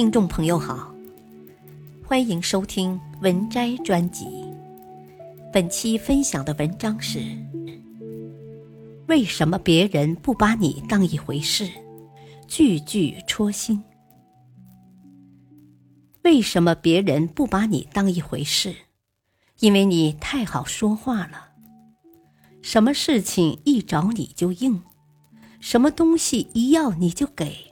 听众朋友好，欢迎收听文摘专辑。本期分享的文章是：为什么别人不把你当一回事？句句戳心。为什么别人不把你当一回事？因为你太好说话了。什么事情一找你就应，什么东西一要你就给。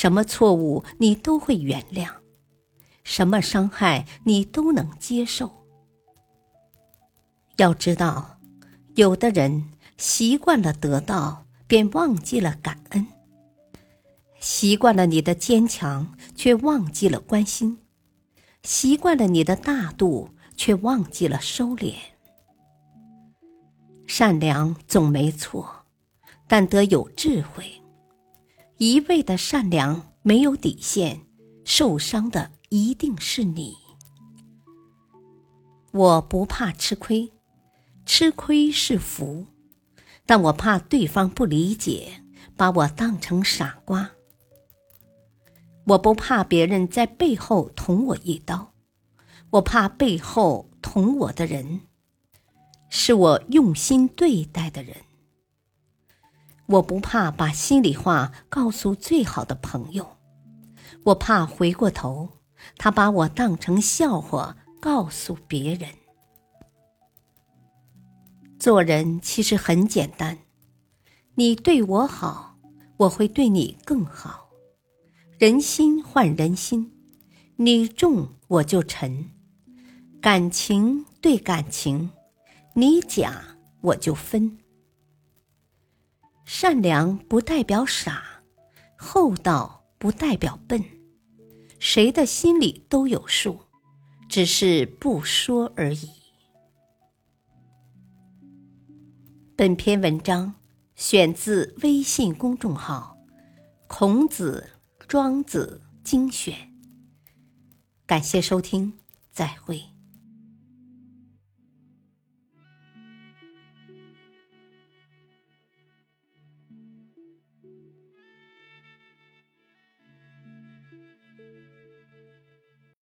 什么错误你都会原谅，什么伤害你都能接受。要知道，有的人习惯了得到，便忘记了感恩；习惯了你的坚强，却忘记了关心；习惯了你的大度，却忘记了收敛。善良总没错，但得有智慧。一味的善良没有底线，受伤的一定是你。我不怕吃亏，吃亏是福，但我怕对方不理解，把我当成傻瓜。我不怕别人在背后捅我一刀，我怕背后捅我的人，是我用心对待的人。我不怕把心里话告诉最好的朋友，我怕回过头，他把我当成笑话告诉别人。做人其实很简单，你对我好，我会对你更好。人心换人心，你重我就沉；感情对感情，你假我就分。善良不代表傻，厚道不代表笨，谁的心里都有数，只是不说而已。本篇文章选自微信公众号《孔子、庄子精选》，感谢收听，再会。